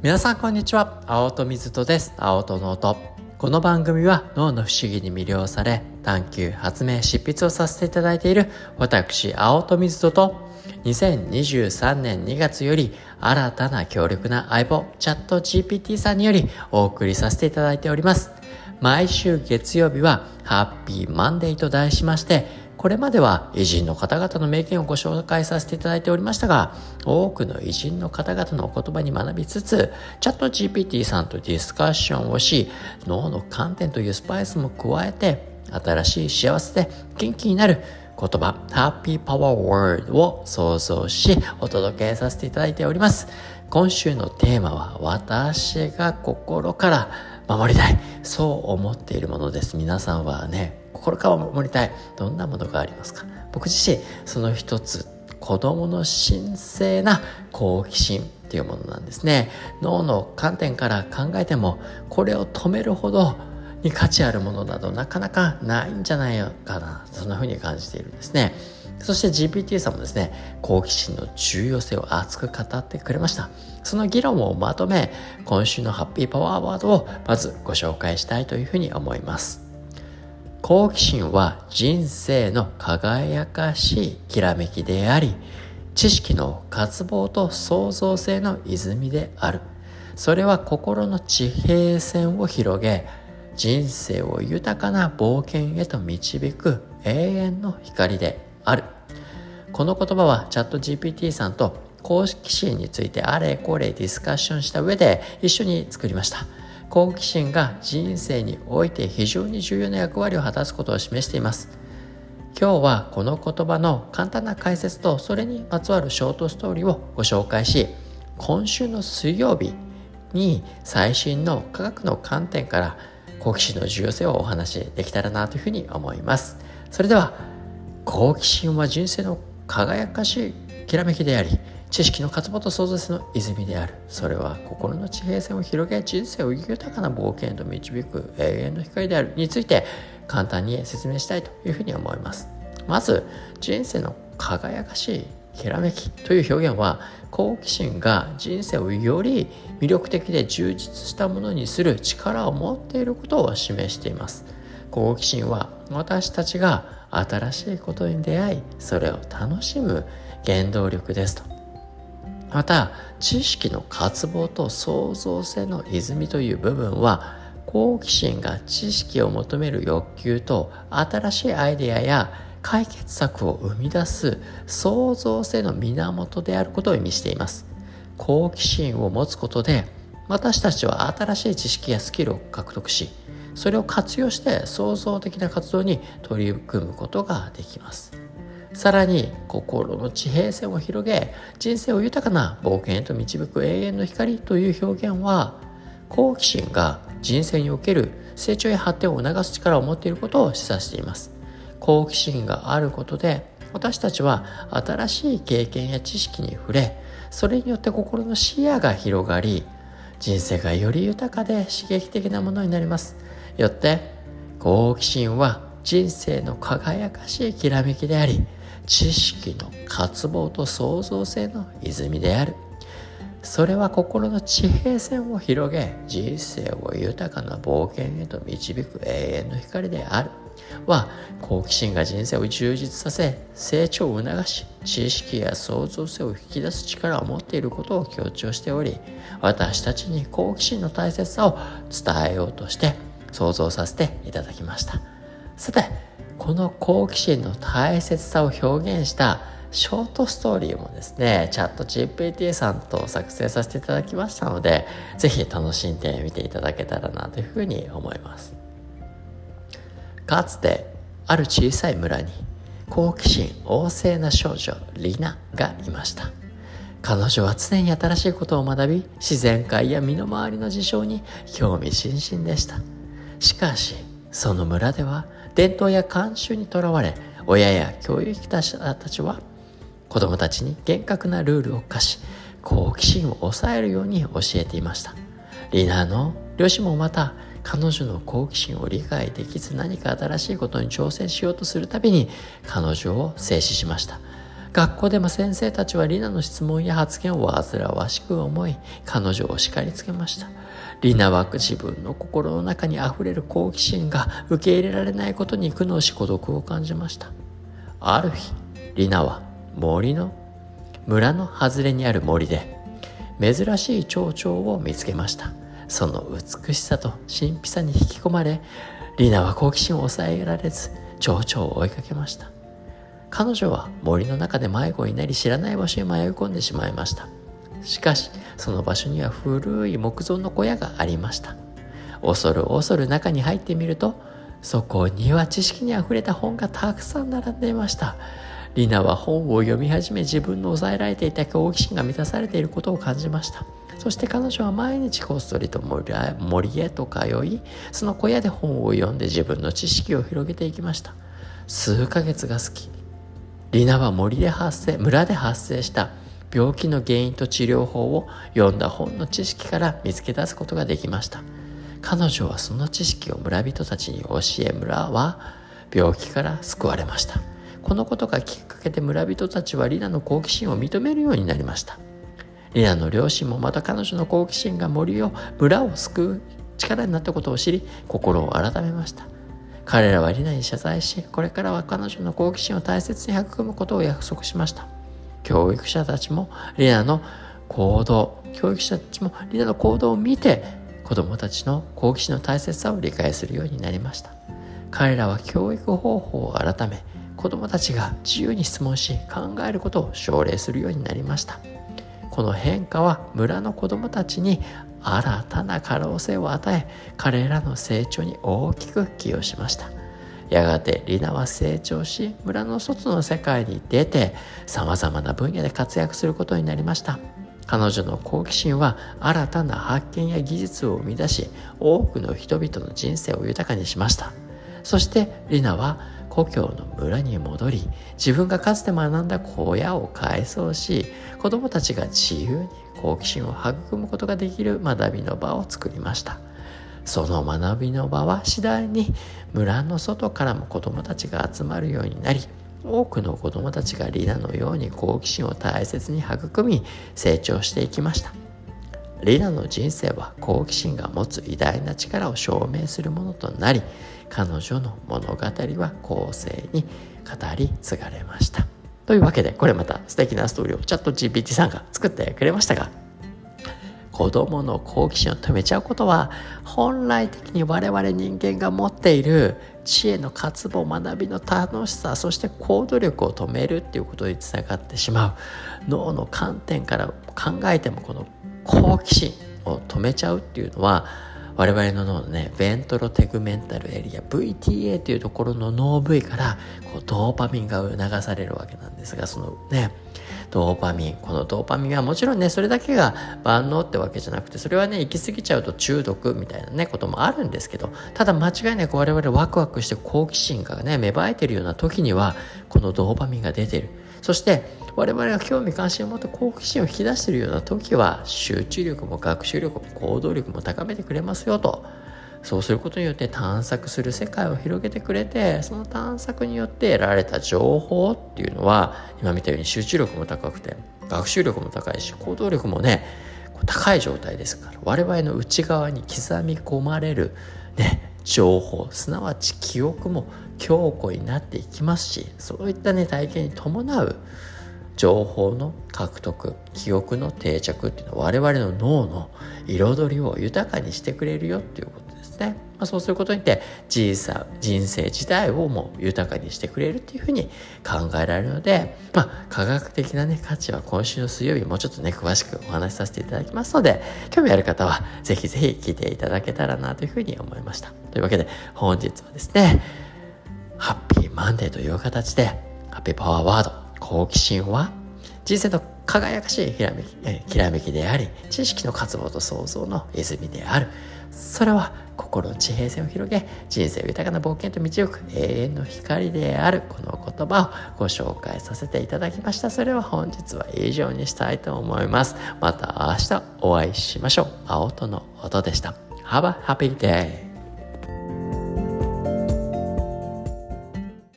皆さんこんにちは。青戸水戸です。青戸の音。この番組は脳の不思議に魅了され探求発明執筆をさせていただいている私青戸水戸と2023年2月より新たな強力な相棒チャット GPT さんによりお送りさせていただいております。毎週月曜日はハッピーマンデーと題しましてこれまでは偉人の方々の名言をご紹介させていただいておりましたが、多くの偉人の方々のお言葉に学びつつ、チャット GPT さんとディスカッションをし、脳の観点というスパイスも加えて、新しい幸せで元気になる言葉、ハッピーパワーワードを想像し、お届けさせていただいております。今週のテーマは、私が心から守りたい。そう思っているものです。皆さんはね、心から守りたい。どんなものがありますか？僕自身、その一つ、子供の神聖な好奇心っていうものなんですね。脳の観点から考えても、これを止めるほどに価値あるものなどなかなかないんじゃないかな。そんな風に感じているんですね。そして GPT さんもですね、好奇心の重要性を熱く語ってくれました。その議論をまとめ、今週のハッピーパワーワードをまずご紹介したいというふうに思います。好奇心は人生の輝かしいきらめきであり、知識の渇望と創造性の泉である。それは心の地平線を広げ、人生を豊かな冒険へと導く永遠の光であるこの言葉はチャット GPT さんと公式心についてあれこれディスカッションした上で一緒に作りました好奇心が人生において非常に重要な役割を果たすことを示しています。今日はこの言葉の簡単な解説とそれにまつわるショートストーリーをご紹介し今週の水曜日に最新の科学の観点から好奇心の重要性をお話しできたらなというふうに思います。それでは好奇心は人生の輝かしいきらめきであり知識の渇望と創造性の泉である。それは心の地平線を広げ人生を豊かな冒険へと導く永遠の光である。について簡単に説明したいというふうに思います。まず人生の輝かしいきらめきという表現は好奇心が人生をより魅力的で充実したものにする力を持っていることを示しています。好奇心は私たちが新しいことに出会いそれを楽しむ原動力ですと。また知識の渇望と創造性の泉という部分は好奇心が知識を求める欲求と新しいアイデアや解決策を生み出す創造性の源であることを意味しています。好奇心を持つことで私たちは新しい知識やスキルを獲得しそれを活用して創造的な活動に取り組むことができます。さらに心の地平線を広げ人生を豊かな冒険へと導く永遠の光という表現は好奇心が人生における成長や発展を促す力を持っていることを示唆しています。好奇心があることで私たちは新しい経験や知識に触れそれによって心の視野が広がり人生がより豊かで刺激的なものになります。よって好奇心は人生の輝かしいきらめきであり知識の渇望と創造性の泉である。それは心の地平線を広げ人生を豊かな冒険へと導く永遠の光である。は好奇心が人生を充実させ成長を促し知識や創造性を引き出す力を持っていることを強調しており私たちに好奇心の大切さを伝えようとして想像させていただきました。さてこの好奇心の大切さを表現したショートストーリーもですね、チャット GPT さんと作成させていただきましたので、ぜひ楽しんでみていただけたらなというふうに思います。かつて、ある小さい村に、好奇心旺盛な少女、リナがいました。彼女は常に新しいことを学び、自然界や身の回りの事象に興味津々でした。しかしその村では伝統や慣習にとらわれ親や教育者たちは子供たちに厳格なルールを課し好奇心を抑えるように教えていましたリナの両親もまた彼女の好奇心を理解できず何か新しいことに挑戦しようとするたびに彼女を制止しました学校でも先生たちはリナの質問や発言を煩わしく思い、彼女を叱りつけました。リナは自分の心の中に溢れる好奇心が受け入れられないことに苦悩し孤独を感じました。ある日、リナは森の、村の外れにある森で珍しい蝶々を見つけました。その美しさと神秘さに引き込まれ、リナは好奇心を抑えられず、蝶々を追いかけました。彼女は森の中で迷子になり知らない場所に迷い込んでしまいました。しかし、その場所には古い木造の小屋がありました。恐る恐る中に入ってみると、そこには知識にあふれた本がたくさん並んでいました。リナは本を読み始め自分の抑えられていた好奇心が満たされていることを感じました。そして彼女は毎日こっそりと森へと通い、その小屋で本を読んで自分の知識を広げていきました。数ヶ月が過ぎ、リナは森で発生、村で発生した病気の原因と治療法を読んだ本の知識から見つけ出すことができました。彼女はその知識を村人たちに教え村は病気から救われました。このことがきっかけで村人たちはリナの好奇心を認めるようになりました。リナの両親もまた彼女の好奇心が森を、村を救う力になったことを知り、心を改めました。彼らはリナに謝罪し、これからは彼女の好奇心を大切に育むことを約束しました。教育者たちもリナの行動、教育者たちもリナの行動を見て、子供たちの好奇心の大切さを理解するようになりました。彼らは教育方法を改め、子供たちが自由に質問し考えることを奨励するようになりました。この変化は村の子供たちに新たな可能性を与え彼らの成長に大きく寄与しましたやがてリナは成長し村の外の世界に出てさまざまな分野で活躍することになりました。彼女の好奇心は新たな発見や技術を生み出し多くの人々の人生を豊かにしました。そしてリナは故郷の村に戻り自分がかつて学んだ小屋を改装し子供たちが自由に好奇心を育むことができる学びの場を作りました。その学びの場は次第に村の外からも子供たちが集まるようになり多くの子供たちがリナのように好奇心を大切に育み成長していきました。リナの人生は好奇心が持つ偉大な力を証明するものとなり彼女の物語は後世に語り継がれました。というわけでこれまた素敵なストーリーをチャット GPT さんが作ってくれましたが子供の好奇心を止めちゃうことは本来的に我々人間が持っている知恵の渇望学びの楽しさそして行動力を止めるっていうことにつながってしまう。脳の観点から考えてもこの好奇心を止めちゃうっていうのは我々の脳のね、ベントロテグメンタルエリア、VTA というところの脳部位からこうドーパミンが促されるわけなんですが、そのね、ドーパミン。このドーパミンはもちろんね、それだけが万能ってわけじゃなくて、それはね、行き過ぎちゃうと中毒みたいなね、こともあるんですけど、ただ間違いなく我々ワクワクして好奇心がね、芽生えてるような時には、このドーパミンが出てる。そして、我々が興味関心を持って好奇心を引き出しているような時は集中力も学習力も行動力も高めてくれますよとそうすることによって探索する世界を広げてくれてその探索によって得られた情報っていうのは今見たように集中力も高くて学習力も高いし行動力もね高い状態ですから我々の内側に刻み込まれるね情報すなわち記憶も強固になっていきますしそういったね体験に伴う情報の獲得記憶の定着っていうのは我々の脳の彩りを豊かにしてくれるよっていうこと。ですね、まあ、そうすることによって人生人生自体をも豊かにしてくれるっていうふうに考えられるので、まあ、科学的なね価値は今週の水曜日もうちょっとね詳しくお話しさせていただきますので興味ある方はぜひぜひ聞いていただけたらなというふうに思いましたというわけで本日はですねハッピーマンデーという形でハッピーパワーワード好奇心は人生の輝かしいひらめき、きらめきであり、知識の渇望と創造の泉である。それは心の地平線を広げ、人生豊かな冒険と導く永遠の光である。この言葉をご紹介させていただきました。それは本日は以上にしたいと思います。また明日お会いしましょう。青との音でした。Have a happy day!